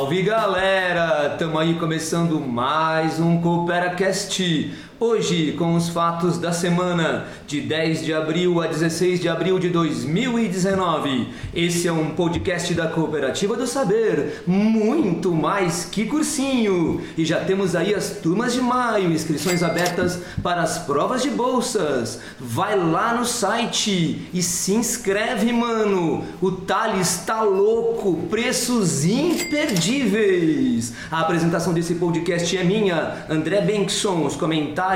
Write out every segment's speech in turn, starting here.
Salve galera! Tamo aí começando mais um CooperaCast Hoje, com os fatos da semana de 10 de abril a 16 de abril de 2019. Esse é um podcast da Cooperativa do Saber, muito mais que cursinho. E já temos aí as turmas de maio, inscrições abertas para as provas de bolsas. Vai lá no site e se inscreve, mano. O Thales tá louco, preços imperdíveis. A apresentação desse podcast é minha, André Benson, os comentários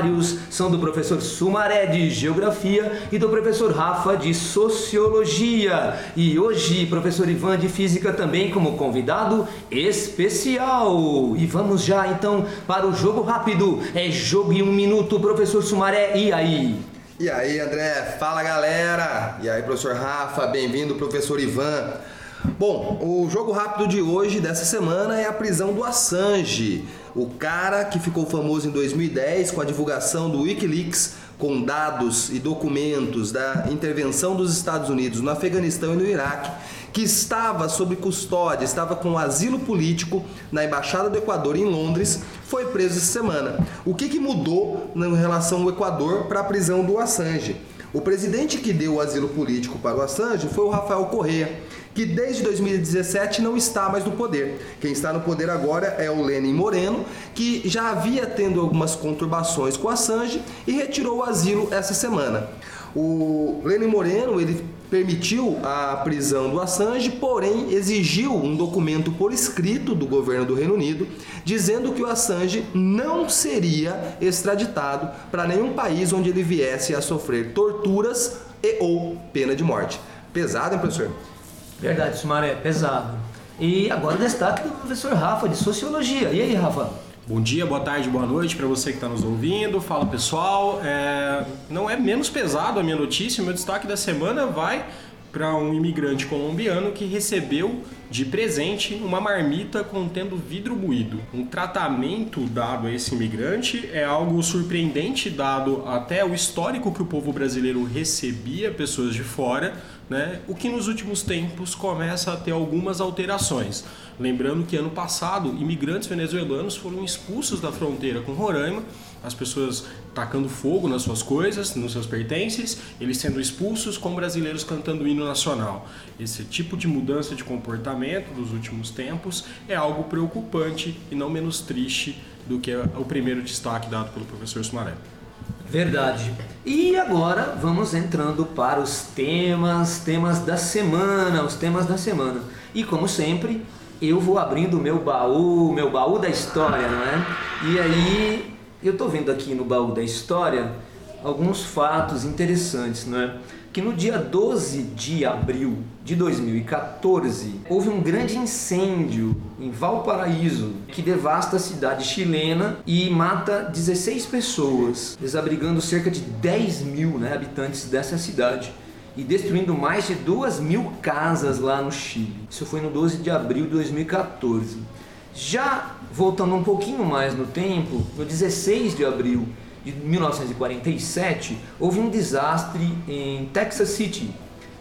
são do professor Sumaré de Geografia e do professor Rafa de Sociologia. E hoje, professor Ivan de Física também como convidado especial. E vamos já então para o jogo rápido. É jogo em um minuto, professor Sumaré. E aí? E aí, André? Fala galera! E aí, professor Rafa? Bem-vindo, professor Ivan. Bom, o jogo rápido de hoje, dessa semana, é a prisão do Assange. O cara que ficou famoso em 2010 com a divulgação do Wikileaks com dados e documentos da intervenção dos Estados Unidos no Afeganistão e no Iraque, que estava sob custódia, estava com asilo político na Embaixada do Equador em Londres, foi preso essa semana. O que, que mudou em relação ao Equador para a prisão do Assange? O presidente que deu o asilo político para o Assange foi o Rafael Correa que desde 2017 não está mais no poder. Quem está no poder agora é o Lenin Moreno, que já havia tendo algumas conturbações com Assange e retirou o asilo essa semana. O Lenin Moreno, ele permitiu a prisão do Assange, porém exigiu um documento por escrito do governo do Reino Unido dizendo que o Assange não seria extraditado para nenhum país onde ele viesse a sofrer torturas e ou pena de morte. Pesado, hein, professor? Verdade, Sumaré, pesado. E agora o destaque do professor Rafa, de Sociologia. E aí, Rafa? Bom dia, boa tarde, boa noite para você que está nos ouvindo. Fala pessoal. É... Não é menos pesado a minha notícia, o meu destaque da semana vai para um imigrante colombiano que recebeu de presente uma marmita contendo vidro moído. Um tratamento dado a esse imigrante é algo surpreendente, dado até o histórico que o povo brasileiro recebia pessoas de fora né? o que nos últimos tempos começa a ter algumas alterações. Lembrando que ano passado, imigrantes venezuelanos foram expulsos da fronteira com Roraima, as pessoas tacando fogo nas suas coisas, nos seus pertences, eles sendo expulsos com brasileiros cantando o hino nacional. Esse tipo de mudança de comportamento dos últimos tempos é algo preocupante e não menos triste do que o primeiro destaque dado pelo professor Sumaré. Verdade. E agora vamos entrando para os temas, temas da semana, os temas da semana. E como sempre, eu vou abrindo o meu baú, meu baú da história, não é? E aí, eu tô vendo aqui no baú da história alguns fatos interessantes, não é? Que no dia 12 de abril de 2014 houve um grande incêndio em Valparaíso que devasta a cidade chilena e mata 16 pessoas, desabrigando cerca de 10 mil né, habitantes dessa cidade e destruindo mais de 2 mil casas lá no Chile. Isso foi no 12 de abril de 2014. Já voltando um pouquinho mais no tempo, no 16 de abril de 1947, houve um desastre em Texas City.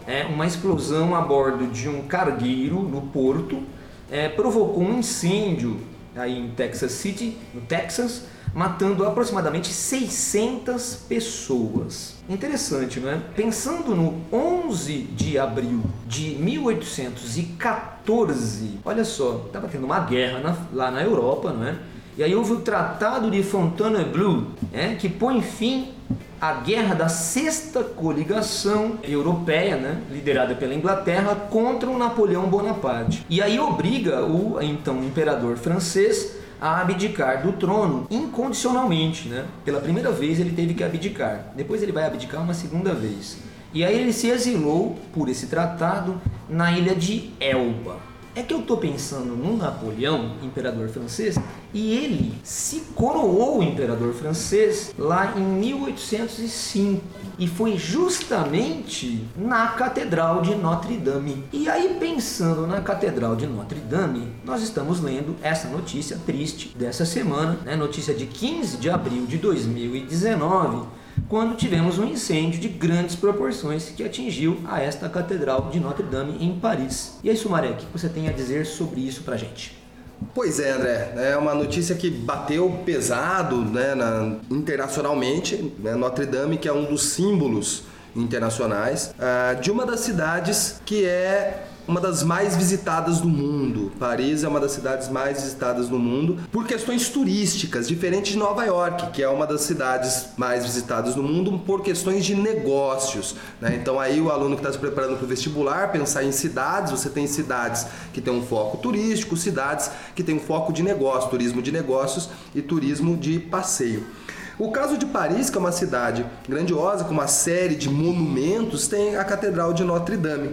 É, uma explosão a bordo de um cargueiro no porto é, provocou um incêndio aí em Texas City, no Texas, matando aproximadamente 600 pessoas. Interessante, não é? Pensando no 11 de abril de 1814, olha só, estava tendo uma guerra na, lá na Europa, não é? E aí houve o Tratado de Fontainebleau, né, que põe fim à guerra da sexta coligação europeia, né, liderada pela Inglaterra, contra o Napoleão Bonaparte. E aí obriga o então imperador francês a abdicar do trono incondicionalmente. Né? Pela primeira vez ele teve que abdicar, depois ele vai abdicar uma segunda vez. E aí ele se exilou por esse tratado na ilha de Elba. É que eu estou pensando no Napoleão, imperador francês, e ele se coroou imperador francês lá em 1805 e foi justamente na Catedral de Notre Dame. E aí, pensando na Catedral de Notre Dame, nós estamos lendo essa notícia triste dessa semana, né? notícia de 15 de abril de 2019 quando tivemos um incêndio de grandes proporções que atingiu a esta Catedral de Notre Dame em Paris. E aí, Sumaré, o que você tem a dizer sobre isso pra gente? Pois é, André. É uma notícia que bateu pesado né, na, internacionalmente. Né, Notre Dame, que é um dos símbolos internacionais, uh, de uma das cidades que é uma das mais visitadas do mundo. Paris é uma das cidades mais visitadas do mundo por questões turísticas, diferente de Nova York, que é uma das cidades mais visitadas do mundo por questões de negócios. Né? Então aí o aluno que está se preparando para o vestibular, pensar em cidades, você tem cidades que tem um foco turístico, cidades que tem um foco de negócio, turismo de negócios e turismo de passeio. O caso de Paris, que é uma cidade grandiosa, com uma série de monumentos, tem a Catedral de Notre Dame.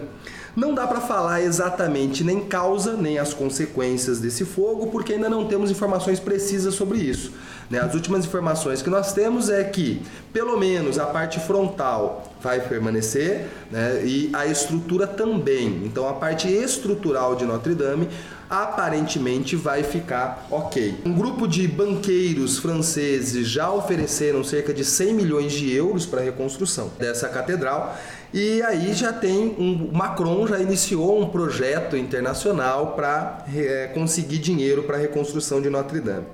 Não dá para falar exatamente nem causa nem as consequências desse fogo, porque ainda não temos informações precisas sobre isso. Né? As últimas informações que nós temos é que, pelo menos, a parte frontal vai permanecer né? e a estrutura também. Então, a parte estrutural de Notre Dame aparentemente vai ficar ok. Um grupo de banqueiros franceses já ofereceram cerca de 100 milhões de euros para a reconstrução dessa catedral e aí já tem um Macron já iniciou um projeto internacional para é, conseguir dinheiro para a reconstrução de Notre Dame.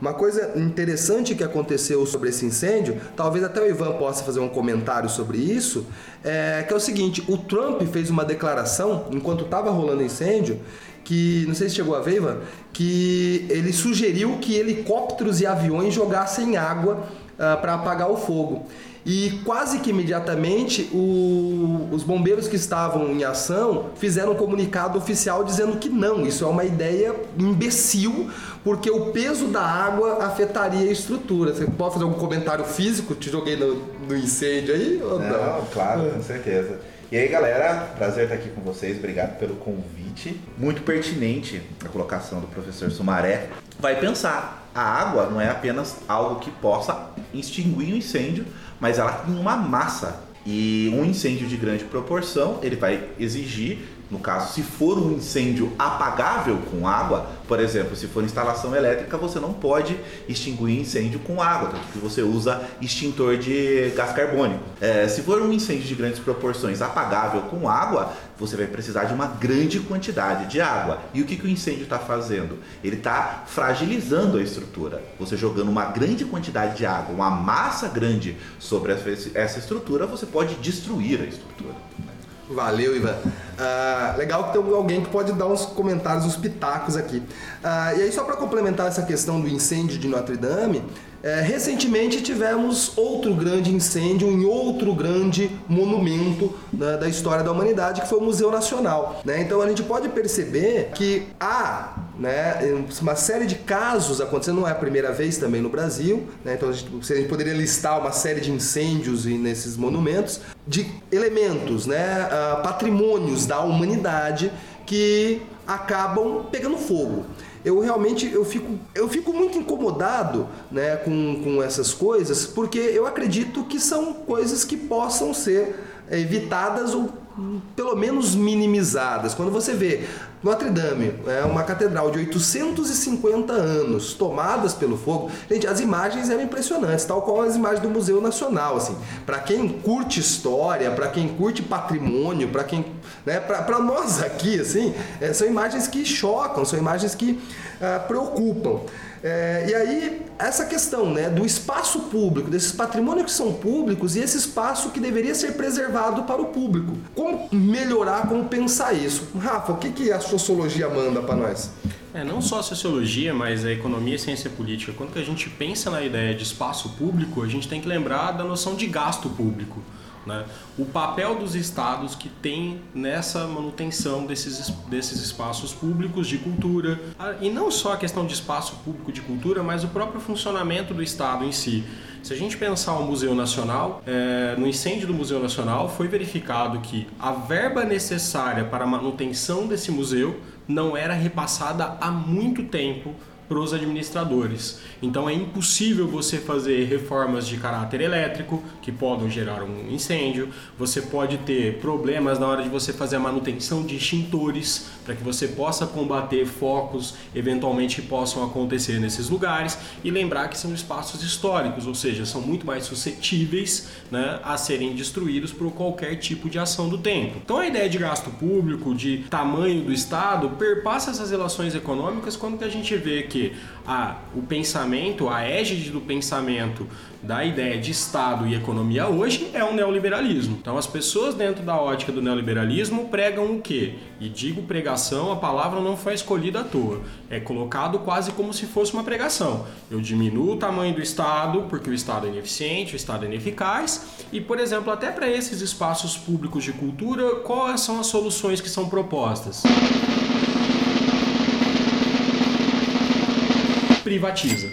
Uma coisa interessante que aconteceu sobre esse incêndio, talvez até o Ivan possa fazer um comentário sobre isso, é que é o seguinte: o Trump fez uma declaração enquanto estava rolando incêndio que não sei se chegou a ver, Ivan, que ele sugeriu que helicópteros e aviões jogassem água uh, para apagar o fogo. E quase que imediatamente o, os bombeiros que estavam em ação fizeram um comunicado oficial dizendo que não, isso é uma ideia imbecil, porque o peso da água afetaria a estrutura. Você pode fazer algum comentário físico? Te joguei no, no incêndio aí? Ou não, não, claro, com certeza. E aí, galera, prazer estar aqui com vocês. Obrigado pelo convite. Muito pertinente a colocação do professor Sumaré. Vai pensar, a água não é apenas algo que possa extinguir o um incêndio, mas ela tem uma massa. E um incêndio de grande proporção, ele vai exigir no caso, se for um incêndio apagável com água, por exemplo, se for instalação elétrica, você não pode extinguir incêndio com água, tanto que você usa extintor de gás carbônico. É, se for um incêndio de grandes proporções apagável com água, você vai precisar de uma grande quantidade de água. E o que, que o incêndio está fazendo? Ele está fragilizando a estrutura. Você jogando uma grande quantidade de água, uma massa grande sobre essa estrutura, você pode destruir a estrutura. Valeu, Ivan. Uh, legal que tem alguém que pode dar uns comentários, uns pitacos aqui. Uh, e aí, só para complementar essa questão do incêndio de Notre Dame, é, recentemente tivemos outro grande incêndio em outro grande monumento né, da história da humanidade, que foi o Museu Nacional. Né? Então a gente pode perceber que há né, uma série de casos acontecendo, não é a primeira vez também no Brasil, né? então a gente, a gente, poderia listar uma série de incêndios nesses monumentos, de elementos, né, uh, patrimônios da humanidade que acabam pegando fogo eu realmente eu fico, eu fico muito incomodado né, com, com essas coisas, porque eu acredito que são coisas que possam ser evitadas ou pelo menos minimizadas. Quando você vê Notre Dame, é uma catedral de 850 anos, tomadas pelo fogo. Gente, as imagens eram impressionantes, tal qual as imagens do Museu Nacional, assim. Para quem curte história, para quem curte patrimônio, para quem, né, para nós aqui, assim, é, são imagens que chocam, são imagens que uh, preocupam. É, e aí, essa questão né, do espaço público, desses patrimônios que são públicos e esse espaço que deveria ser preservado para o público. Como melhorar, como pensar isso? Rafa, o que, que a sociologia manda para nós? É, não só a sociologia, mas a economia e a ciência política. Quando a gente pensa na ideia de espaço público, a gente tem que lembrar da noção de gasto público. Né? O papel dos estados que tem nessa manutenção desses, desses espaços públicos de cultura, e não só a questão de espaço público de cultura, mas o próprio funcionamento do estado em si. Se a gente pensar o Museu Nacional, é, no incêndio do Museu Nacional foi verificado que a verba necessária para a manutenção desse museu não era repassada há muito tempo para os administradores. Então é impossível você fazer reformas de caráter elétrico que podem gerar um incêndio. Você pode ter problemas na hora de você fazer a manutenção de extintores para que você possa combater focos eventualmente que possam acontecer nesses lugares e lembrar que são espaços históricos, ou seja, são muito mais suscetíveis né, a serem destruídos por qualquer tipo de ação do tempo. Então a ideia de gasto público, de tamanho do Estado, perpassa essas relações econômicas quando a gente vê que a, o pensamento, a égide do pensamento da ideia de Estado e economia hoje é o neoliberalismo. Então as pessoas dentro da ótica do neoliberalismo pregam o quê? E digo pregação, a palavra não foi escolhida à toa. É colocado quase como se fosse uma pregação. Eu diminuo o tamanho do Estado porque o Estado é ineficiente, o Estado é ineficaz e, por exemplo, até para esses espaços públicos de cultura, quais são as soluções que são propostas? Privatiza.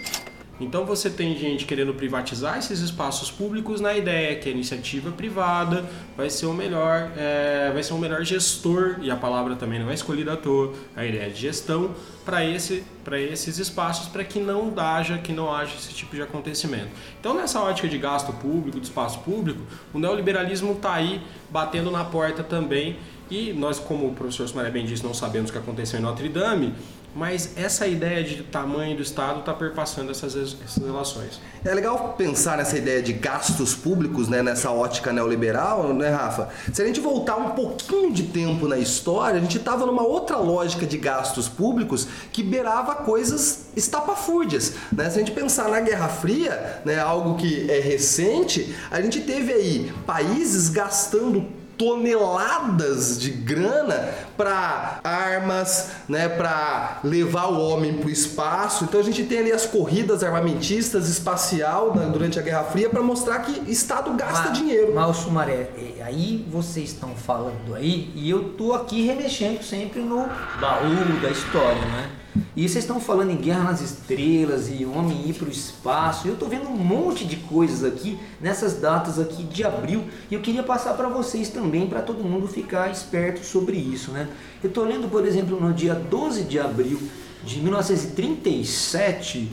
Então você tem gente querendo privatizar esses espaços públicos na ideia que a iniciativa privada vai ser o melhor, é, vai ser o melhor gestor e a palavra também não é escolhida à toa, a ideia de gestão para esse, para esses espaços para que não haja que não haja esse tipo de acontecimento. Então nessa ótica de gasto público, de espaço público, o neoliberalismo está aí batendo na porta também e nós como o professor Sumaré bem disse não sabemos o que aconteceu em Notre Dame mas essa ideia de tamanho do Estado está perpassando essas, essas relações. É legal pensar nessa ideia de gastos públicos, né, nessa ótica neoliberal, né, Rafa? Se a gente voltar um pouquinho de tempo na história, a gente estava numa outra lógica de gastos públicos que beirava coisas estapafúrdias. Né? Se a gente pensar na Guerra Fria, né, algo que é recente, a gente teve aí países gastando toneladas de grana para armas, né, para levar o homem para o espaço. Então a gente tem ali as corridas armamentistas espacial né, durante a Guerra Fria para mostrar que Estado gasta mas, dinheiro. Mas Sumaré, é, aí vocês estão falando aí e eu tô aqui remexendo sempre no baú da história, né? E vocês estão falando em guerra nas estrelas e homem ir para o espaço. Eu estou vendo um monte de coisas aqui nessas datas aqui de abril e eu queria passar para vocês também para todo mundo ficar esperto sobre isso, né? Eu estou lendo, por exemplo, no dia 12 de abril de 1937,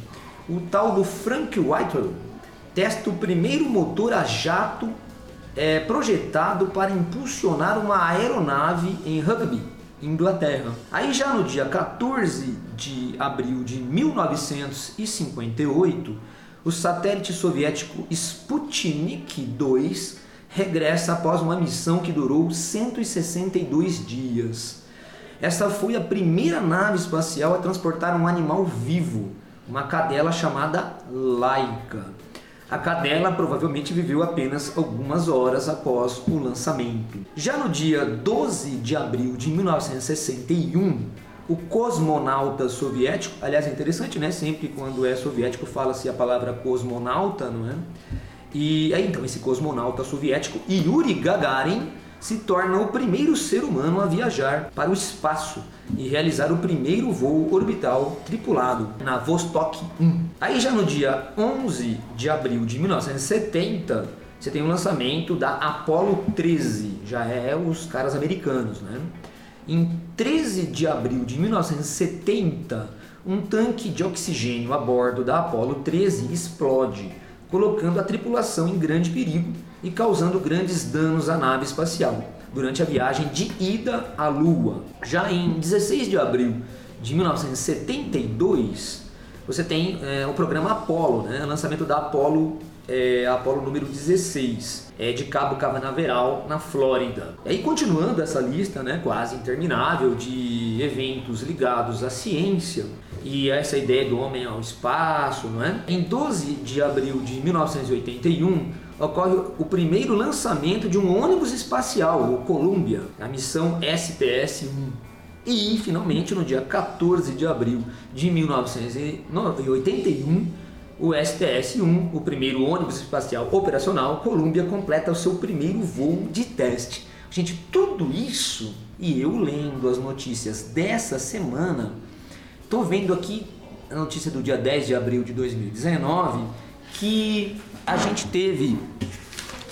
o tal do Frank Whitwell testa o primeiro motor a jato é, projetado para impulsionar uma aeronave em Rugby Inglaterra. Aí já no dia 14 de abril de 1958, o satélite soviético Sputnik 2 regressa após uma missão que durou 162 dias. Essa foi a primeira nave espacial a transportar um animal vivo, uma cadela chamada Laika. A cadela provavelmente viveu apenas algumas horas após o lançamento. Já no dia 12 de abril de 1961, o cosmonauta soviético, aliás é interessante, né? Sempre quando é soviético fala-se a palavra cosmonauta, não é? E aí então esse cosmonauta soviético Yuri Gagarin se torna o primeiro ser humano a viajar para o espaço e realizar o primeiro voo orbital tripulado na Vostok 1. Aí já no dia 11 de abril de 1970, você tem o lançamento da Apollo 13, já é os caras americanos, né? Em 13 de abril de 1970, um tanque de oxigênio a bordo da Apollo 13 explode, colocando a tripulação em grande perigo e causando grandes danos à nave espacial durante a viagem de ida à Lua. Já em 16 de abril de 1972, você tem é, o programa Apollo, né? lançamento da Apollo, é, Apollo número 16, é, de Cabo Canaveral, na Flórida. E aí, continuando essa lista né, quase interminável de eventos ligados à ciência, e essa ideia do homem ao espaço, não é? Em 12 de abril de 1981, ocorre o primeiro lançamento de um ônibus espacial, o Columbia, a missão SPS-1. E, finalmente, no dia 14 de abril de 1981, o STS-1, o primeiro ônibus espacial operacional, Columbia, completa o seu primeiro voo de teste. Gente, tudo isso, e eu lendo as notícias dessa semana, estou vendo aqui a notícia do dia 10 de abril de 2019, que a gente teve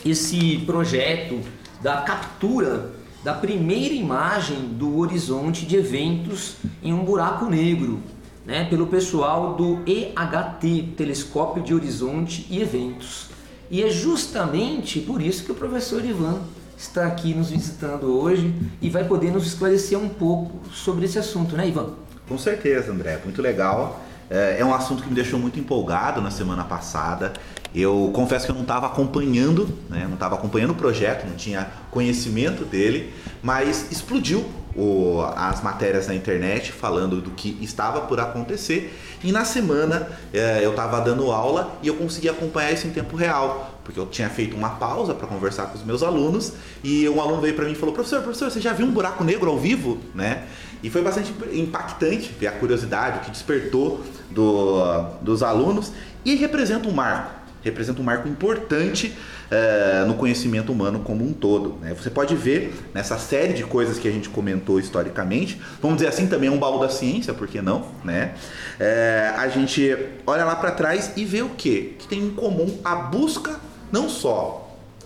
esse projeto da captura da primeira imagem do horizonte de eventos em um buraco negro. né, pelo pessoal do EHT, Telescópio de Horizonte e Eventos. E é justamente por isso que o professor Ivan está aqui nos visitando hoje e vai poder nos esclarecer um pouco sobre esse assunto, né, Ivan? Com certeza, André, muito legal. É, é um assunto que me deixou muito empolgado na semana passada. Eu confesso que eu não estava acompanhando, né? não estava acompanhando o projeto, não tinha conhecimento dele, mas explodiu o, as matérias na internet falando do que estava por acontecer. E na semana é, eu estava dando aula e eu consegui acompanhar isso em tempo real, porque eu tinha feito uma pausa para conversar com os meus alunos e um aluno veio para mim e falou: professor, professor, você já viu um buraco negro ao vivo, né? E foi bastante impactante ver a curiosidade, que despertou do, dos alunos e representa um marco, representa um marco importante uh, no conhecimento humano como um todo. Né? Você pode ver nessa série de coisas que a gente comentou historicamente, vamos dizer assim, também é um baú da ciência, por que não? Né? Uh, a gente olha lá para trás e vê o quê? Que tem em comum a busca não só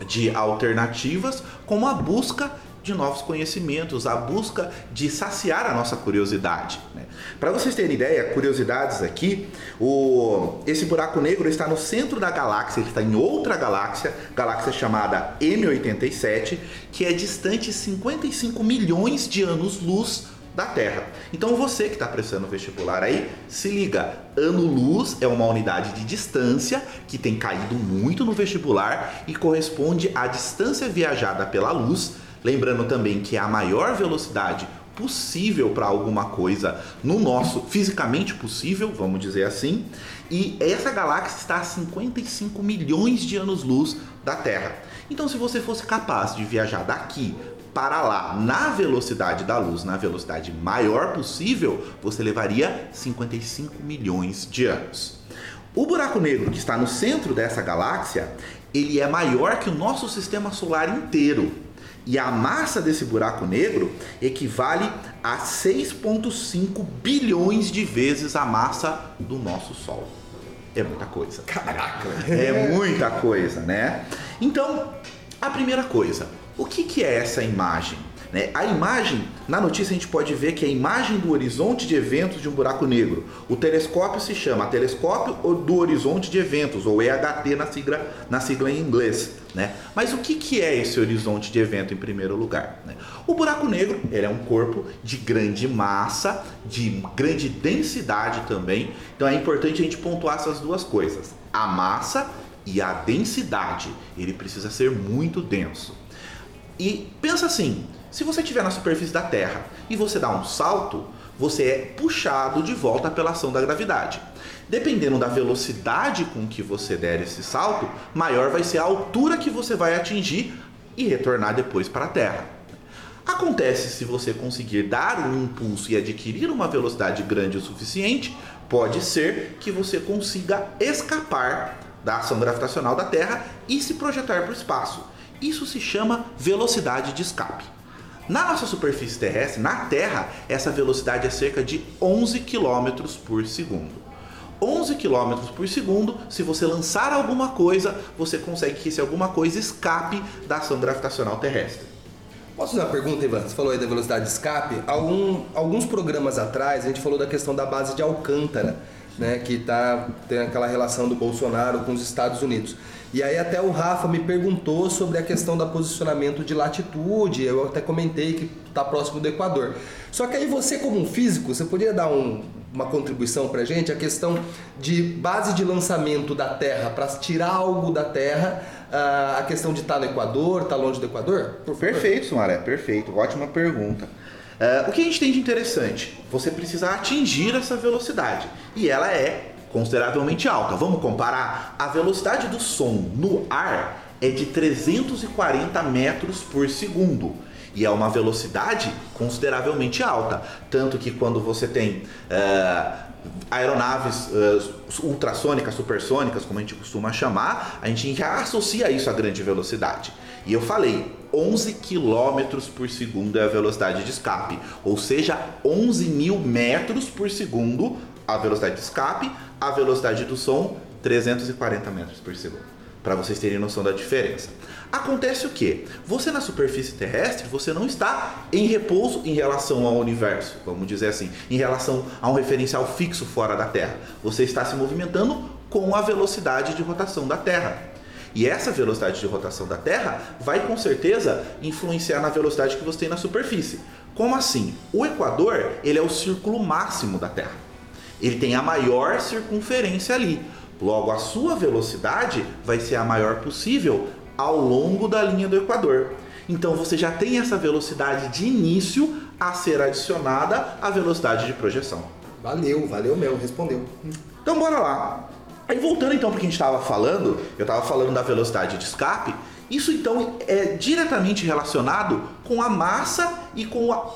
de alternativas, como a busca de novos conhecimentos, a busca de saciar a nossa curiosidade. Né? Para vocês terem ideia, curiosidades aqui, o, esse buraco negro está no centro da galáxia, ele está em outra galáxia, galáxia chamada M87, que é distante 55 milhões de anos-luz da Terra. Então você que está prestando vestibular aí, se liga, ano-luz é uma unidade de distância que tem caído muito no vestibular e corresponde à distância viajada pela luz Lembrando também que é a maior velocidade possível para alguma coisa no nosso fisicamente possível, vamos dizer assim, e essa galáxia está a 55 milhões de anos-luz da Terra. Então, se você fosse capaz de viajar daqui para lá na velocidade da luz, na velocidade maior possível, você levaria 55 milhões de anos. O buraco negro que está no centro dessa galáxia, ele é maior que o nosso sistema solar inteiro. E a massa desse buraco negro equivale a 6,5 bilhões de vezes a massa do nosso Sol. É muita coisa. Caraca! É muita coisa, né? Então, a primeira coisa, o que, que é essa imagem? Né? A imagem, na notícia a gente pode ver que é a imagem do horizonte de eventos de um buraco negro. O telescópio se chama Telescópio do Horizonte de Eventos, ou EHT na sigla, na sigla em inglês. Né? Mas o que, que é esse horizonte de evento em primeiro lugar? Né? O buraco negro ele é um corpo de grande massa, de grande densidade também. Então é importante a gente pontuar essas duas coisas: a massa e a densidade. Ele precisa ser muito denso. E pensa assim: se você estiver na superfície da Terra e você dá um salto, você é puxado de volta pela ação da gravidade. Dependendo da velocidade com que você der esse salto, maior vai ser a altura que você vai atingir e retornar depois para a Terra. Acontece se você conseguir dar um impulso e adquirir uma velocidade grande o suficiente, pode ser que você consiga escapar da ação gravitacional da Terra e se projetar para o espaço. Isso se chama velocidade de escape. Na nossa superfície terrestre, na Terra, essa velocidade é cerca de 11 km por segundo. 11 km por segundo, se você lançar alguma coisa, você consegue que esse alguma coisa escape da ação gravitacional terrestre. Posso fazer uma pergunta, Ivan? Você falou aí da velocidade de escape. Algum, alguns programas atrás a gente falou da questão da base de Alcântara, né, que tá, tem aquela relação do Bolsonaro com os Estados Unidos. E aí até o Rafa me perguntou sobre a questão da posicionamento de latitude, eu até comentei que está próximo do Equador. Só que aí você como um físico, você poderia dar um, uma contribuição para gente, a questão de base de lançamento da Terra, para tirar algo da Terra, ah, a questão de estar tá no Equador, estar tá longe do Equador? Perfeito, Sumaré, perfeito, ótima pergunta. Uh, o que a gente tem de interessante? Você precisa atingir essa velocidade e ela é consideravelmente alta. Vamos comparar? A velocidade do som no ar é de 340 metros por segundo. E é uma velocidade consideravelmente alta. Tanto que quando você tem uh, aeronaves uh, ultrassônicas, supersônicas, como a gente costuma chamar, a gente já associa isso a grande velocidade. E eu falei, 11 km por segundo é a velocidade de escape, ou seja, 11 mil metros por segundo a velocidade de escape, a velocidade do som 340 metros por segundo. Para vocês terem noção da diferença. Acontece o que? Você na superfície terrestre, você não está em repouso em relação ao universo, vamos dizer assim, em relação a um referencial fixo fora da Terra. Você está se movimentando com a velocidade de rotação da Terra. E essa velocidade de rotação da Terra vai com certeza influenciar na velocidade que você tem na superfície. Como assim? O Equador, ele é o círculo máximo da Terra. Ele tem a maior circunferência ali. Logo, a sua velocidade vai ser a maior possível ao longo da linha do Equador. Então você já tem essa velocidade de início a ser adicionada à velocidade de projeção. Valeu, valeu mesmo, respondeu. Então bora lá. Aí voltando então para o que a gente estava falando, eu estava falando da velocidade de escape. Isso então é diretamente relacionado com a massa e com a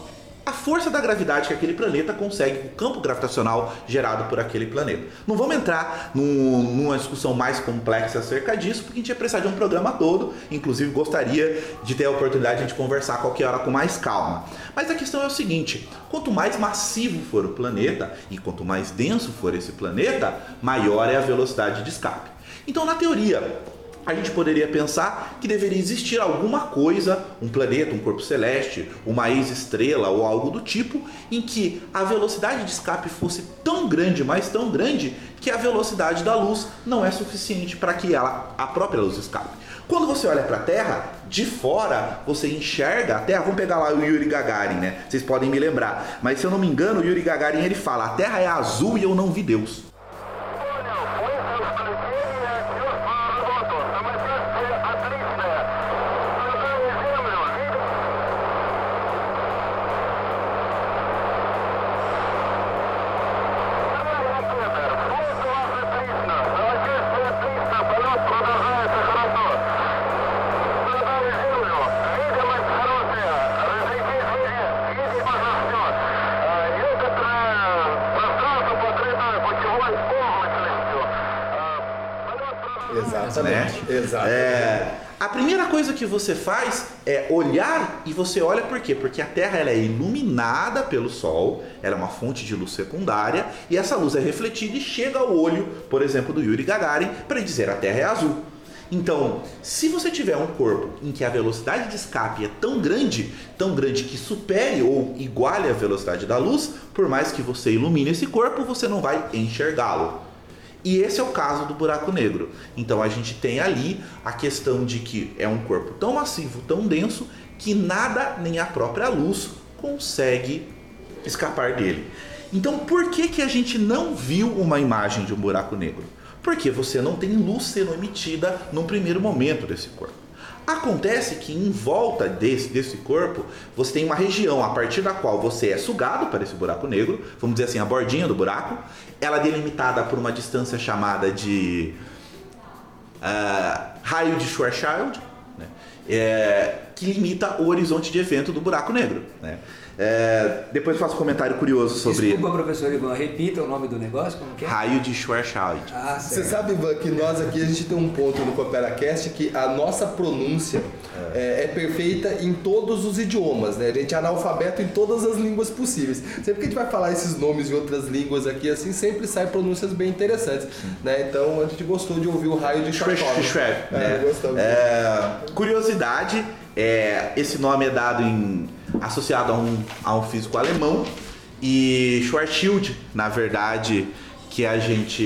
a força da gravidade que aquele planeta consegue, o campo gravitacional gerado por aquele planeta. Não vamos entrar num, numa discussão mais complexa acerca disso, porque a gente ia precisar de um programa todo. Inclusive, gostaria de ter a oportunidade de a gente conversar qualquer hora com mais calma. Mas a questão é o seguinte: quanto mais massivo for o planeta e quanto mais denso for esse planeta, maior é a velocidade de escape. Então, na teoria, a gente poderia pensar que deveria existir alguma coisa, um planeta, um corpo celeste, uma ex-estrela ou algo do tipo, em que a velocidade de escape fosse tão grande, mas tão grande, que a velocidade da luz não é suficiente para que ela, a própria luz escape. Quando você olha para a Terra, de fora você enxerga a Terra. Vamos pegar lá o Yuri Gagarin, né? Vocês podem me lembrar. Mas se eu não me engano, o Yuri Gagarin ele fala: a Terra é azul e eu não vi Deus. Que você faz é olhar e você olha por quê? Porque a Terra ela é iluminada pelo Sol, ela é uma fonte de luz secundária e essa luz é refletida e chega ao olho, por exemplo, do Yuri Gagarin para dizer a Terra é azul. Então, se você tiver um corpo em que a velocidade de escape é tão grande, tão grande que supere ou iguale a velocidade da luz, por mais que você ilumine esse corpo, você não vai enxergá-lo. E esse é o caso do buraco negro. Então a gente tem ali a questão de que é um corpo tão massivo, tão denso, que nada nem a própria luz consegue escapar dele. Então por que, que a gente não viu uma imagem de um buraco negro? Porque você não tem luz sendo emitida no primeiro momento desse corpo. Acontece que em volta desse, desse corpo você tem uma região a partir da qual você é sugado para esse buraco negro, vamos dizer assim, a bordinha do buraco. Ela é delimitada por uma distância chamada de uh, raio de Schwarzschild, né? é, que limita o horizonte de evento do buraco negro. Né? É, depois eu faço um comentário curioso sobre. Desculpa, professor Ivan, repita o nome do negócio, como que é? Raio de Schwarzschild. Ah, Você sabe, Ivan, que nós aqui a gente tem um ponto no CooperaCast que a nossa pronúncia é. É, é. perfeita em todos os idiomas, né? A gente é analfabeto em todas as línguas possíveis. Sempre que a gente vai falar esses nomes em outras línguas aqui, assim, sempre sai pronúncias bem interessantes, né? Então a gente gostou de ouvir o raio de Schwarzschild. É, né? é, curiosidade, é, esse nome é dado em associado a um, a um físico alemão. E Schwarzschild, na verdade, que a gente.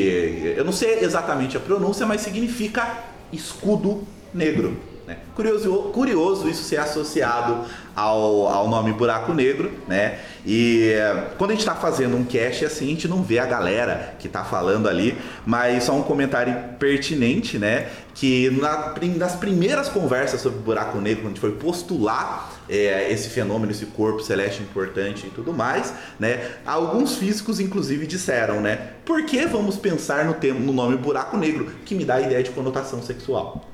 Eu não sei exatamente a pronúncia, mas significa escudo negro. Né? Curioso, curioso isso ser associado ao, ao nome Buraco Negro, né? E quando a gente está fazendo um cast assim, a gente não vê a galera que está falando ali, mas só um comentário pertinente, né? Que na, nas primeiras conversas sobre Buraco Negro, quando a gente foi postular é, esse fenômeno, esse corpo celeste importante e tudo mais, né? Alguns físicos, inclusive, disseram, né? Por que vamos pensar no, no nome buraco negro, que me dá a ideia de conotação sexual?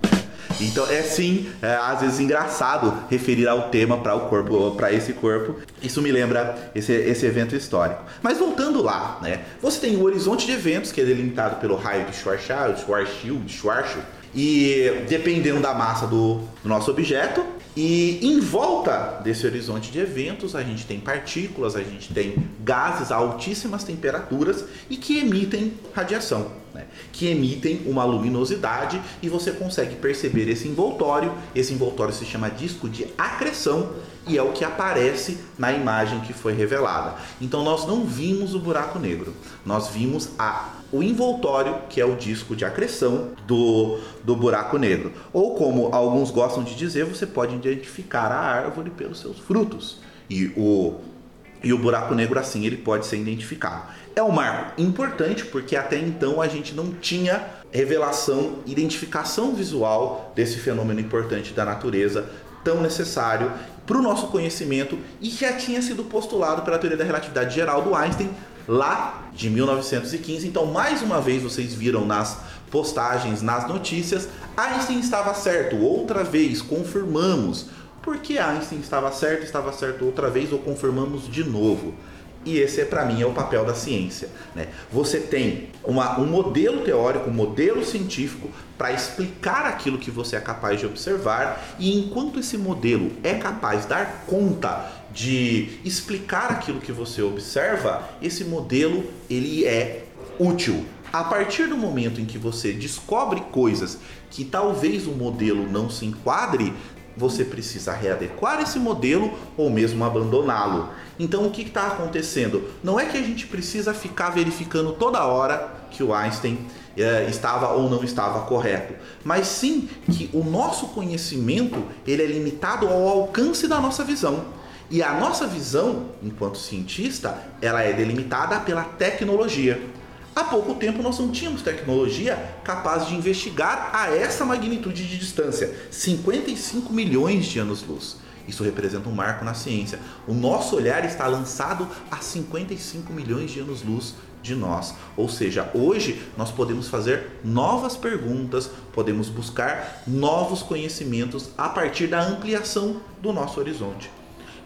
Então é sim, é, às vezes engraçado referir ao tema para o corpo, para esse corpo. Isso me lembra esse, esse evento histórico. Mas voltando lá, né? Você tem o horizonte de eventos que é delimitado pelo raio de Schwarzschild, Schwarzschild, Schwarzschild e dependendo da massa do, do nosso objeto, e em volta desse horizonte de eventos, a gente tem partículas, a gente tem gases a altíssimas temperaturas e que emitem radiação. né, que emitem uma luminosidade e você consegue perceber esse envoltório. Esse envoltório se chama disco de acreção e é o que aparece na imagem que foi revelada. Então nós não vimos o buraco negro, nós vimos a, o envoltório, que é o disco de acreção do, do buraco negro. Ou como alguns gostam de dizer, você pode identificar a árvore pelos seus frutos. E o, e o buraco negro assim ele pode ser identificado. É um marco importante porque até então a gente não tinha revelação, identificação visual desse fenômeno importante da natureza tão necessário para o nosso conhecimento e já tinha sido postulado pela teoria da relatividade geral do Einstein lá de 1915. Então, mais uma vez, vocês viram nas postagens, nas notícias, Einstein estava certo. Outra vez, confirmamos. Porque Einstein estava certo, estava certo outra vez, ou confirmamos de novo. E esse, é, para mim, é o papel da ciência. Né? Você tem uma, um modelo teórico, um modelo científico para explicar aquilo que você é capaz de observar, e enquanto esse modelo é capaz de dar conta de explicar aquilo que você observa, esse modelo ele é útil. A partir do momento em que você descobre coisas que talvez o modelo não se enquadre, você precisa readequar esse modelo ou mesmo abandoná-lo. Então o que está acontecendo? Não é que a gente precisa ficar verificando toda hora que o Einstein é, estava ou não estava correto, mas sim que o nosso conhecimento ele é limitado ao alcance da nossa visão. E a nossa visão, enquanto cientista, ela é delimitada pela tecnologia. Há pouco tempo nós não tínhamos tecnologia capaz de investigar a essa magnitude de distância 55 milhões de anos-luz. Isso representa um marco na ciência. O nosso olhar está lançado a 55 milhões de anos-luz de nós. Ou seja, hoje nós podemos fazer novas perguntas, podemos buscar novos conhecimentos a partir da ampliação do nosso horizonte.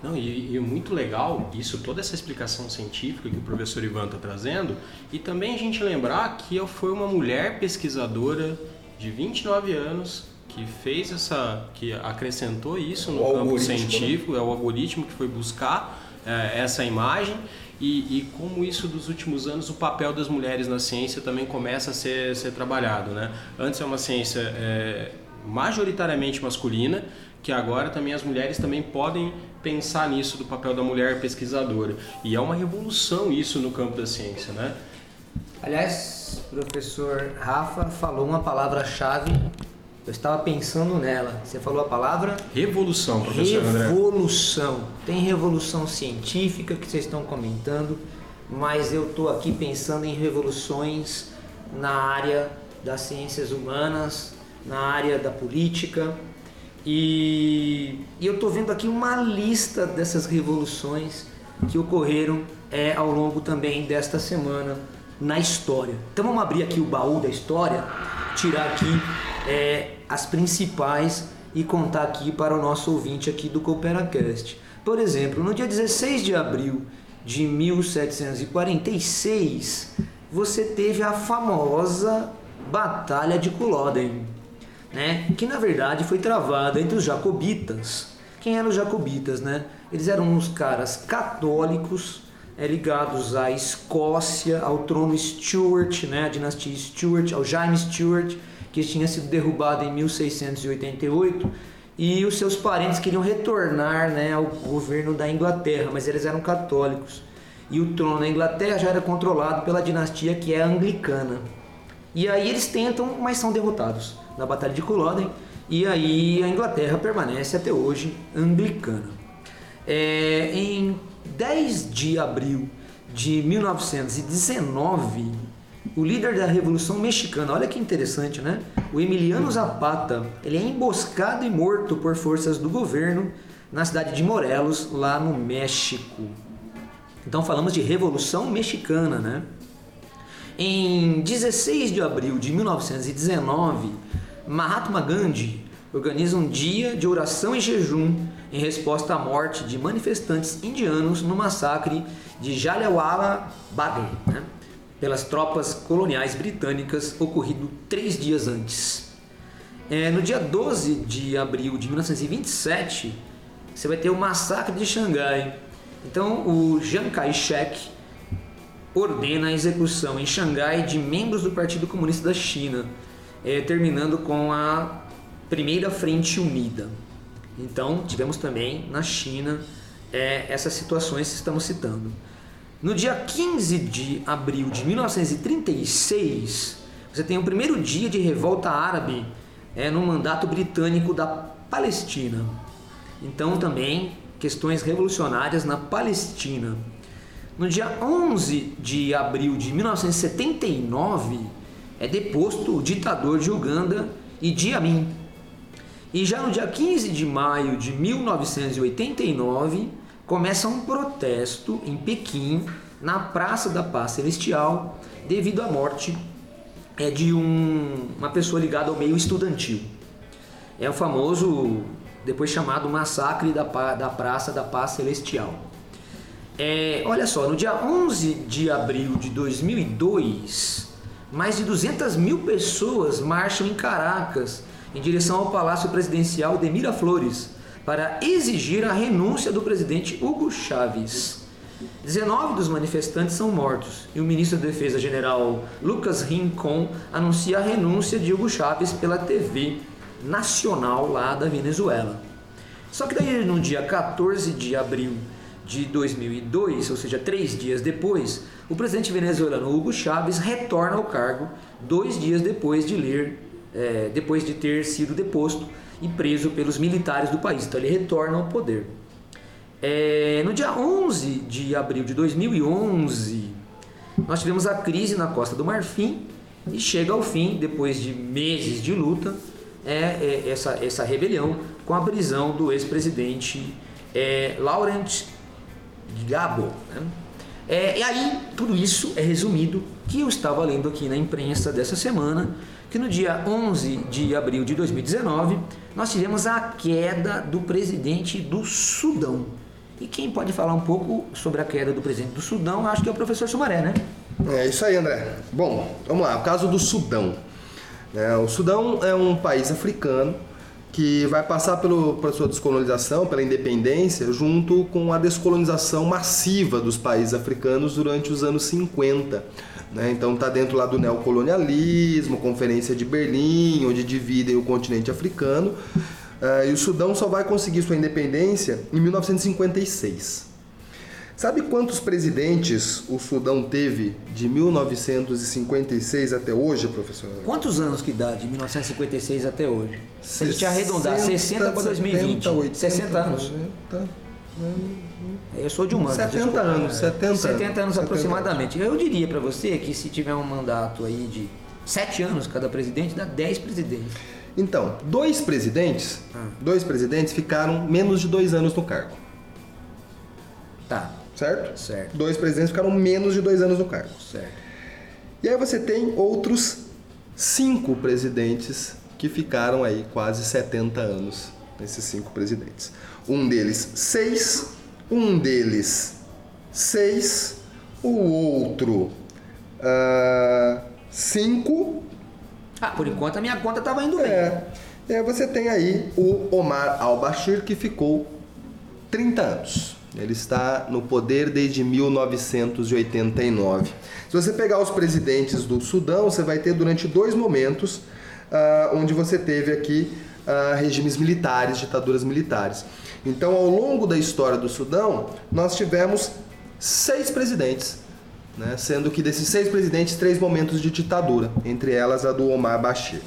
Não, e, e é muito legal isso, toda essa explicação científica que o professor Ivan está trazendo, e também a gente lembrar que eu foi uma mulher pesquisadora de 29 anos que fez essa, que acrescentou isso no o campo científico, né? é o algoritmo que foi buscar é, essa imagem e, e, como isso dos últimos anos o papel das mulheres na ciência também começa a ser, ser trabalhado, né? Antes é uma ciência é, majoritariamente masculina, que agora também as mulheres também podem pensar nisso do papel da mulher pesquisadora. E é uma revolução isso no campo da ciência, né? Aliás, o professor Rafa falou uma palavra-chave. Eu estava pensando nela. Você falou a palavra? Revolução, professor Revolução. André. Tem revolução científica que vocês estão comentando, mas eu estou aqui pensando em revoluções na área das ciências humanas, na área da política, e, e eu estou vendo aqui uma lista dessas revoluções que ocorreram é, ao longo também desta semana na história. Então vamos abrir aqui o baú da história, tirar aqui é, as principais e contar aqui para o nosso ouvinte aqui do CooperaCast. Por exemplo, no dia 16 de abril de 1746, você teve a famosa Batalha de Culloden né? que na verdade foi travada entre os jacobitas. Quem eram os jacobitas? Né? Eles eram uns caras católicos é, ligados à Escócia, ao trono Stuart, né? a dinastia Stuart, ao Jaime Stuart, que tinha sido derrubado em 1688 e os seus parentes queriam retornar né, ao governo da Inglaterra, mas eles eram católicos. E o trono da Inglaterra já era controlado pela dinastia que é anglicana. E aí eles tentam, mas são derrotados na Batalha de Culloden, e aí a Inglaterra permanece até hoje anglicana. É, em 10 de abril de 1919, o líder da Revolução Mexicana, olha que interessante, né? O Emiliano Zapata, ele é emboscado e morto por forças do governo na cidade de Morelos, lá no México. Então falamos de Revolução Mexicana, né? Em 16 de abril de 1919, Mahatma Gandhi organiza um dia de oração e jejum em resposta à morte de manifestantes indianos no massacre de Jallianwala Bagh, né, pelas tropas coloniais britânicas, ocorrido três dias antes. É, no dia 12 de abril de 1927, você vai ter o massacre de Xangai. Então, o Chiang Kai-shek ordena a execução em Xangai de membros do Partido Comunista da China, é, terminando com a primeira frente unida. Então, tivemos também na China é, essas situações que estamos citando. No dia 15 de abril de 1936, você tem o primeiro dia de revolta árabe é, no mandato britânico da Palestina. Então, também questões revolucionárias na Palestina. No dia 11 de abril de 1979, é deposto o ditador de Uganda, Idi Amin. E já no dia 15 de maio de 1989, começa um protesto em Pequim, na Praça da Paz Celestial, devido à morte é, de um, uma pessoa ligada ao meio estudantil. É o famoso, depois chamado Massacre da, da Praça da Paz Celestial. É, olha só, no dia 11 de abril de 2002, mais de 200 mil pessoas marcham em Caracas em direção ao Palácio Presidencial de Miraflores para exigir a renúncia do presidente Hugo Chávez. 19 dos manifestantes são mortos e o ministro da Defesa General Lucas Rincon anuncia a renúncia de Hugo Chávez pela TV nacional lá da Venezuela. Só que daí no dia 14 de abril de 2002, ou seja, três dias depois, o presidente venezuelano Hugo Chávez retorna ao cargo dois dias depois de ler, é, depois de ter sido deposto e preso pelos militares do país. Então ele retorna ao poder. É, no dia 11 de abril de 2011, nós tivemos a crise na Costa do Marfim e chega ao fim, depois de meses de luta, é, é essa, essa rebelião com a prisão do ex-presidente é, Laurent Gbagbo. Né? É, e aí, tudo isso é resumido que eu estava lendo aqui na imprensa dessa semana, que no dia 11 de abril de 2019, nós tivemos a queda do presidente do Sudão. E quem pode falar um pouco sobre a queda do presidente do Sudão, acho que é o professor Sumaré, né? É isso aí, André. Bom, vamos lá, o caso do Sudão. É, o Sudão é um país africano que vai passar pelo, pela sua descolonização, pela independência, junto com a descolonização massiva dos países africanos durante os anos 50. Né? Então está dentro lá do neocolonialismo, Conferência de Berlim, onde dividem o continente africano. Uh, e o Sudão só vai conseguir sua independência em 1956. Sabe quantos presidentes o Sudão teve de 1956 até hoje, professor? Quantos anos que dá de 1956 até hoje? Se a gente arredondar 60 para 2020. 70, 80, 60 anos. 90, eu sou de um ano. 70 anos, 70, 70 anos 70 aproximadamente. Eu diria para você que se tiver um mandato aí de 7 anos cada presidente, dá 10 presidentes. Então, dois presidentes, ah. dois presidentes ficaram menos de dois anos no cargo. Tá. Certo? Certo. Dois presidentes ficaram menos de dois anos no cargo. Certo. E aí você tem outros cinco presidentes que ficaram aí quase 70 anos, esses cinco presidentes. Um deles, seis. Um deles, seis. O outro, uh, cinco. Ah, por enquanto a minha conta estava indo bem. É. E aí você tem aí o Omar al-Bashir, que ficou 30 anos. Ele está no poder desde 1989. Se você pegar os presidentes do Sudão, você vai ter durante dois momentos uh, onde você teve aqui uh, regimes militares, ditaduras militares. Então, ao longo da história do Sudão, nós tivemos seis presidentes, né? sendo que desses seis presidentes, três momentos de ditadura, entre elas a do Omar Bashir.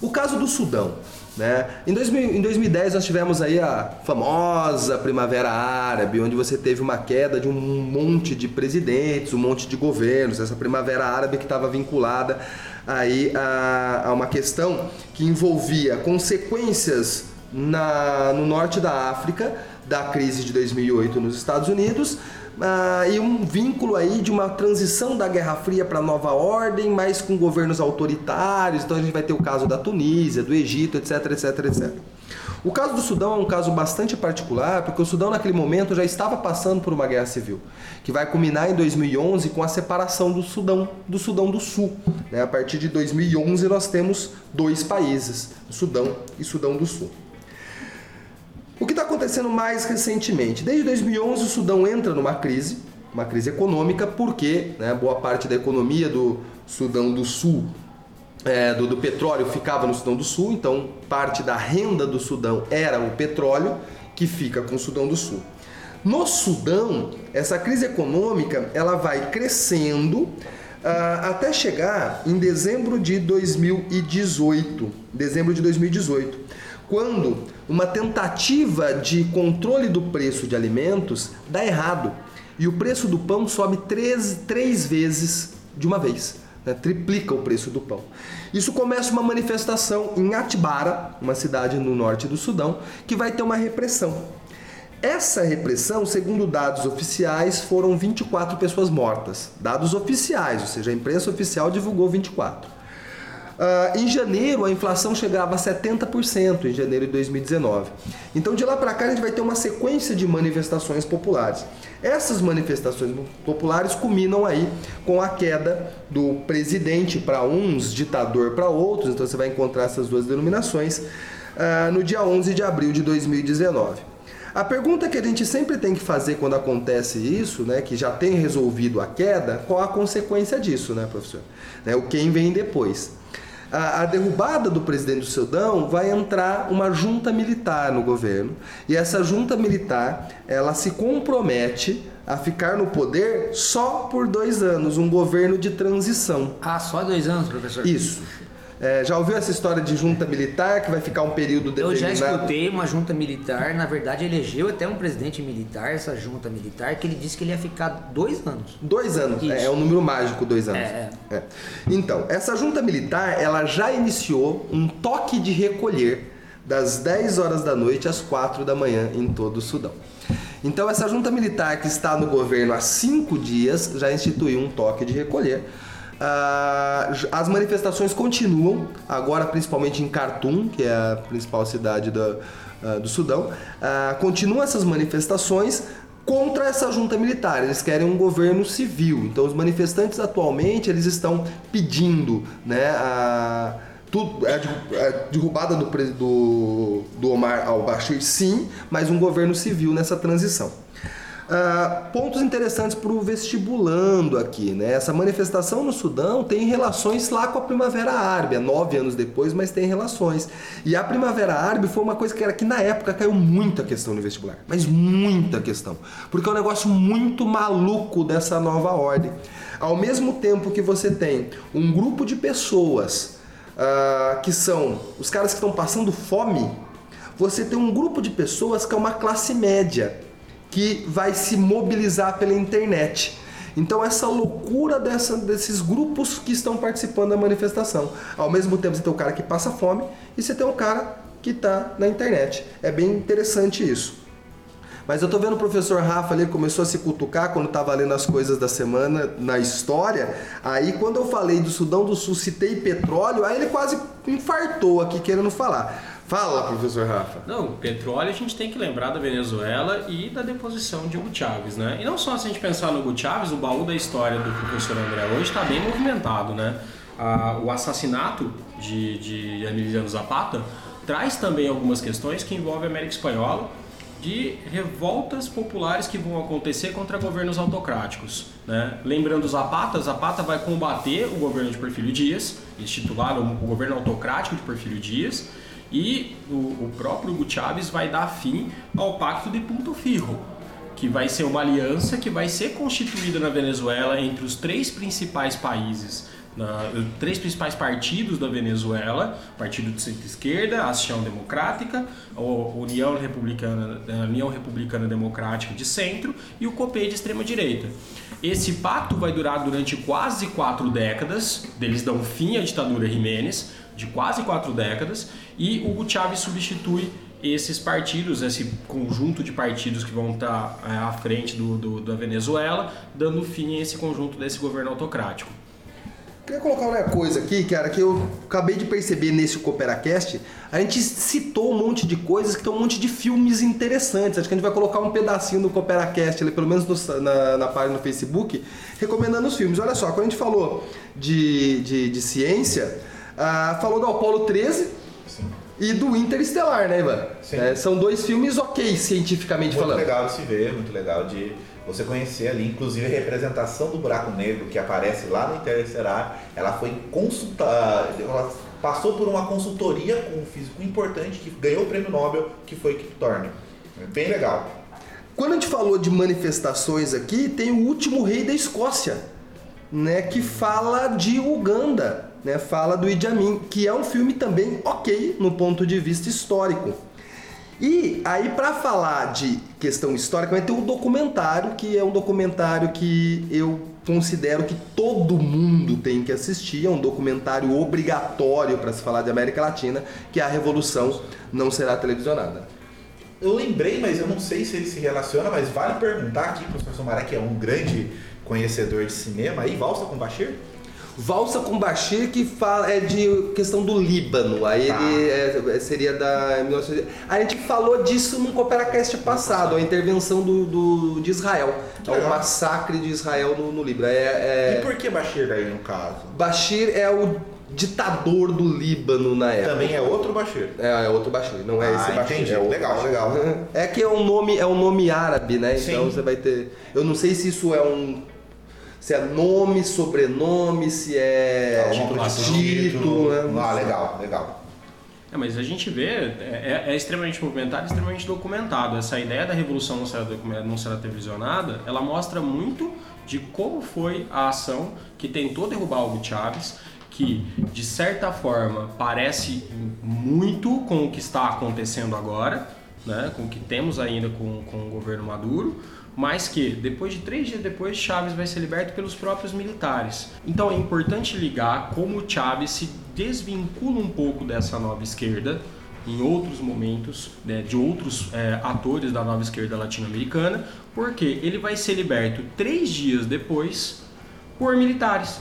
O caso do Sudão. Né? Em, 2000, em 2010 nós tivemos aí a famosa Primavera Árabe, onde você teve uma queda de um monte de presidentes, um monte de governos, essa Primavera Árabe que estava vinculada aí a, a, uma questão que envolvia consequências na, no norte da África da crise de 2008 nos Estados Unidos ah, e um vínculo aí de uma transição da Guerra Fria para a nova ordem, mas com governos autoritários. Então a gente vai ter o caso da Tunísia, do Egito, etc, etc, etc. O caso do Sudão é um caso bastante particular, porque o Sudão naquele momento já estava passando por uma guerra civil, que vai culminar em 2011 com a separação do Sudão do Sudão do Sul. Né? A partir de 2011 nós temos dois países, Sudão e Sudão do Sul. O que está acontecendo mais recentemente? Desde 2011 o Sudão entra numa crise, uma crise econômica, porque né, boa parte da economia do Sudão do Sul, é, do, do petróleo, ficava no Sudão do Sul, então parte da renda do Sudão era o petróleo, que fica com o Sudão do Sul. No Sudão, essa crise econômica ela vai crescendo uh, até chegar em dezembro de 2018. Dezembro de 2018, quando uma tentativa de controle do preço de alimentos dá errado e o preço do pão sobe três, três vezes de uma vez. Né? Triplica o preço do pão. Isso começa uma manifestação em Atbara, uma cidade no norte do Sudão, que vai ter uma repressão. Essa repressão, segundo dados oficiais, foram 24 pessoas mortas. Dados oficiais, ou seja, a imprensa oficial divulgou 24. Uh, em janeiro, a inflação chegava a 70% em janeiro de 2019. Então, de lá para cá, a gente vai ter uma sequência de manifestações populares. Essas manifestações populares culminam aí com a queda do presidente para uns, ditador para outros. Então, você vai encontrar essas duas denominações uh, no dia 11 de abril de 2019. A pergunta que a gente sempre tem que fazer quando acontece isso, né, que já tem resolvido a queda, qual a consequência disso, né, professor? Né, o quem vem depois. A, a, derrubada do presidente do Sudão vai entrar uma junta militar no governo e essa junta militar ela se compromete a ficar no poder só por dois anos, um governo de transição. Ah, só dois anos, professor? Isso. É, já ouviu essa história de junta militar que vai ficar um período determinado? Eu já escutei uma junta militar, na verdade elegeu até um presidente militar, essa junta militar, que ele disse que ele ia ficar dois anos. Dois anos, é, é, um número mágico, dois anos. É, é. é. Então, essa junta militar, ela já iniciou um toque de recolher das 10 horas da noite às 4 da manhã em todo o Sudão. Então, essa junta militar que está no governo há cinco dias já instituiu um toque de recolher as manifestações continuam, agora principalmente em Khartoum, que é a principal cidade do, uh, do Sudão. Uh, continuam essas manifestações contra essa junta militar. Eles querem um governo civil. Então, os manifestantes atualmente eles estão pedindo, né, a a derrubada do, do, do Omar al-Bashir, sim, mas um governo civil nessa transição. Uh, pontos interessantes para o vestibulando aqui, né? Essa manifestação no Sudão tem relações lá com a Primavera Árabe, nove anos depois, mas tem relações. E a Primavera Árabe foi uma coisa que era que na época caiu muita questão no vestibular, mas muita questão, porque é um negócio muito maluco dessa nova ordem. Ao mesmo tempo que você tem um grupo de pessoas uh, que são os caras que estão passando fome, você tem um grupo de pessoas que é uma classe média que vai se mobilizar pela internet. Então essa loucura dessa, desses grupos que estão participando da manifestação. Ao mesmo tempo você tem o cara que passa fome e você tem o cara que está na internet. É bem interessante isso. Mas eu tô vendo o professor Rafa ali começou a se cutucar quando estava lendo as coisas da semana na história. Aí quando eu falei do Sudão do Sul, citei petróleo, aí ele quase infartou aqui querendo falar. Fala, professor Rafa. Não, petróleo a gente tem que lembrar da Venezuela e da deposição de Hugo Chávez, né? E não só se a gente pensar no Hugo Chávez, o baú da história do professor André hoje está bem movimentado, né? Ah, o assassinato de, de Emiliano Zapata traz também algumas questões que envolvem a América Espanhola de revoltas populares que vão acontecer contra governos autocráticos. Né? Lembrando Zapata, Zapata vai combater o governo de Porfírio Dias, instituído o governo autocrático de Porfírio Dias, e o, o próprio Hugo Chávez vai dar fim ao Pacto de Punto Fijo, que vai ser uma aliança que vai ser constituída na Venezuela entre os três principais países, na, três principais partidos da Venezuela, Partido de Centro-Esquerda, Ação Democrática, a União Republicana, a União Republicana Democrática de Centro e o COPE de extrema-direita. Esse pacto vai durar durante quase quatro décadas, eles dão fim à ditadura Jiménez, de quase quatro décadas, e Hugo Chávez substitui esses partidos, esse conjunto de partidos que vão estar é, à frente do, do, da Venezuela, dando fim a esse conjunto desse governo autocrático. Queria colocar uma coisa aqui, cara, que eu acabei de perceber nesse CooperaCast. A gente citou um monte de coisas que tem um monte de filmes interessantes. Acho que a gente vai colocar um pedacinho do CooperaCast, ali, pelo menos no, na, na página do Facebook, recomendando os filmes. Olha só, quando a gente falou de, de, de ciência, uh, falou do Apolo 13, e do Interestelar, né, Ivan? Sim. É, são dois filmes ok, cientificamente Muito falando. legal de se ver, muito legal de você conhecer ali, inclusive a representação do buraco negro que aparece lá no Interestelar, ela foi consultada, ela passou por uma consultoria com um físico importante que ganhou o prêmio Nobel, que foi Kip Thorne. É bem legal. Quando a gente falou de manifestações aqui, tem o último rei da Escócia, né, que fala de Uganda, né, fala do Idi Amin, que é um filme também ok no ponto de vista histórico. E aí para falar de questão histórica, vai ter um documentário que é um documentário que eu considero que todo mundo tem que assistir, é um documentário obrigatório para se falar de América Latina, que é a Revolução não será televisionada. Eu lembrei, mas eu não sei se ele se relaciona, mas vale perguntar aqui para o professor Maré, que é um grande conhecedor de cinema, aí, Valsa com Bashir? Valsa com Bashir que fala é de questão do Líbano. Aí Tá. ele é- seria da 1900. A gente falou disso no Cooperacast passado, a intervenção do, do- de Israel. É o massacre de Israel no, no Líbano. É, E é- por que Bashir daí, no caso? Bashir é o ditador do Líbano na época. Também é outro Bashir. É, é outro Bashir, não é Ah, esse Bashir. entendi. É Legal, Bashir. legal. É que é um nome, é um nome árabe, né? Então Sim. você vai ter. Eu não sei se isso é um. Se é nome, sobrenome, se é. Título, né? Ah, legal, legal. É, mas a gente vê, é, é- é extremamente movimentado, extremamente documentado. Essa ideia da revolução não será, não será televisionada, ela mostra muito de como foi a ação que tentou derrubar Hugo Chávez, que de certa forma parece muito com o que está acontecendo agora, né, com o que temos ainda com, com o governo Maduro, mas que depois de três dias depois Chávez vai ser liberto pelos próprios militares. Então é importante ligar como o Chávez se desvincula um pouco dessa nova esquerda em outros momentos, né, de outros é, atores da nova esquerda latino-americana, porque ele vai ser liberto três dias depois por militares.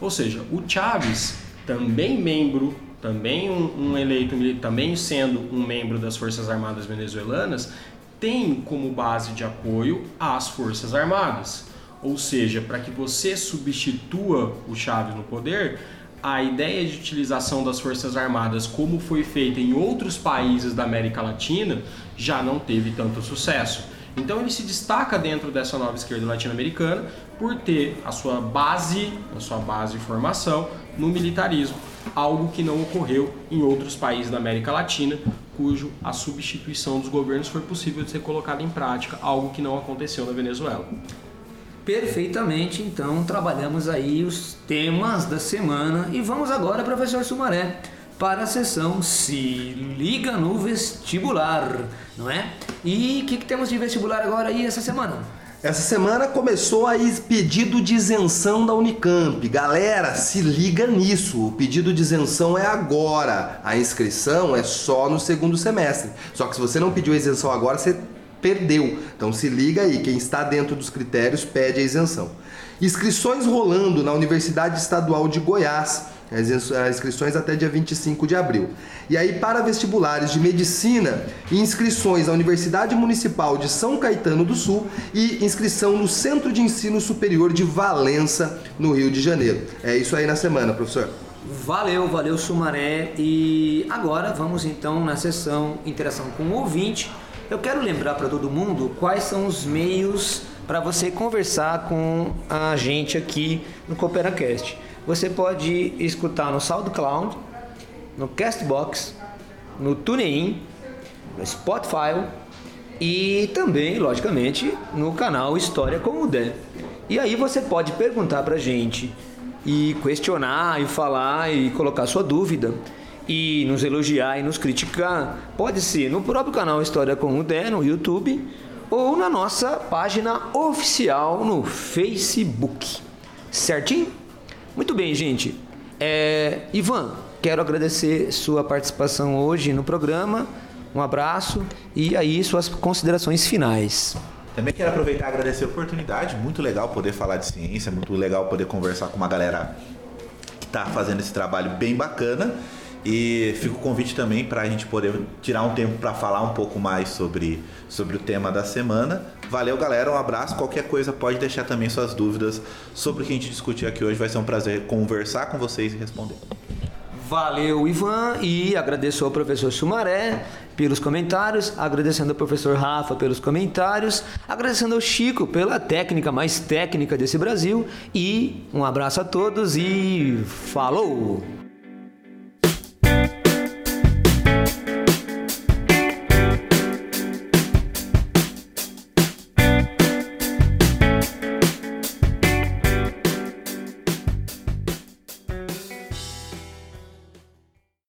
Ou seja, o Chávez, também membro, também um, um eleito, também sendo um membro das Forças Armadas venezuelanas, tem como base de apoio as Forças Armadas. Ou seja, para que você substitua o Chávez no poder, a ideia de utilização das Forças Armadas, como foi feita em outros países da América Latina, já não teve tanto sucesso. Então ele se destaca dentro dessa nova esquerda latino-americana por ter a sua base, a sua base de formação no militarismo, algo que não ocorreu em outros países da América Latina, cujo a substituição dos governos foi possível de ser colocada em prática, algo que não aconteceu na Venezuela. Perfeitamente, então trabalhamos aí os temas da semana e vamos agora, professor Sumaré, para a sessão Se Liga no Vestibular, não é? E o que, que temos de vestibular agora aí essa semana? Essa semana começou aí pedido de isenção da Unicamp. Galera, se liga nisso. O pedido de isenção é agora. A inscrição é só no segundo semestre. Só que se você não pediu a isenção agora, você perdeu. Então se liga aí, quem está dentro dos critérios pede a isenção. Inscrições rolando na Universidade Estadual de Goiás. As ins- as inscrições até dia 25 de abril. E aí, para vestibulares de medicina, inscrições na Universidade Municipal de São Caetano do Sul e inscrição no Centro de Ensino Superior de Valença, no Rio de Janeiro. É isso aí na semana, professor. Valeu, valeu Sumaré. E agora vamos então na sessão Interação com o Ouvinte. Eu quero lembrar para todo mundo quais são os meios para você conversar com a gente aqui no CooperaCast. Você pode escutar no SoundCloud, no Castbox, no TuneIn, no Spotify e também, logicamente, no canal História com o Dé. E aí você pode perguntar pra gente e questionar e falar e colocar sua dúvida e nos elogiar e nos criticar. Pode ser no próprio canal História com o Dé no YouTube ou na nossa página oficial no Facebook. Certinho? Muito bem, gente. É, Ivan, quero agradecer sua participação hoje no programa. Um abraço e aí suas considerações finais. Também quero aproveitar e agradecer a oportunidade. Muito legal poder falar de ciência, muito legal poder conversar com uma galera que está fazendo esse trabalho bem bacana. E fica o convite também para a gente poder tirar um tempo para falar um pouco mais sobre, sobre o tema da semana. Valeu, galera. Um abraço. Qualquer coisa pode deixar também suas dúvidas sobre o que a gente discutiu aqui hoje. Vai ser um prazer conversar com vocês e responder. Valeu, Ivan, e agradeço ao professor Sumaré pelos comentários, agradecendo ao professor Rafa pelos comentários, agradecendo ao Chico pela técnica mais técnica desse Brasil e um abraço a todos e falou!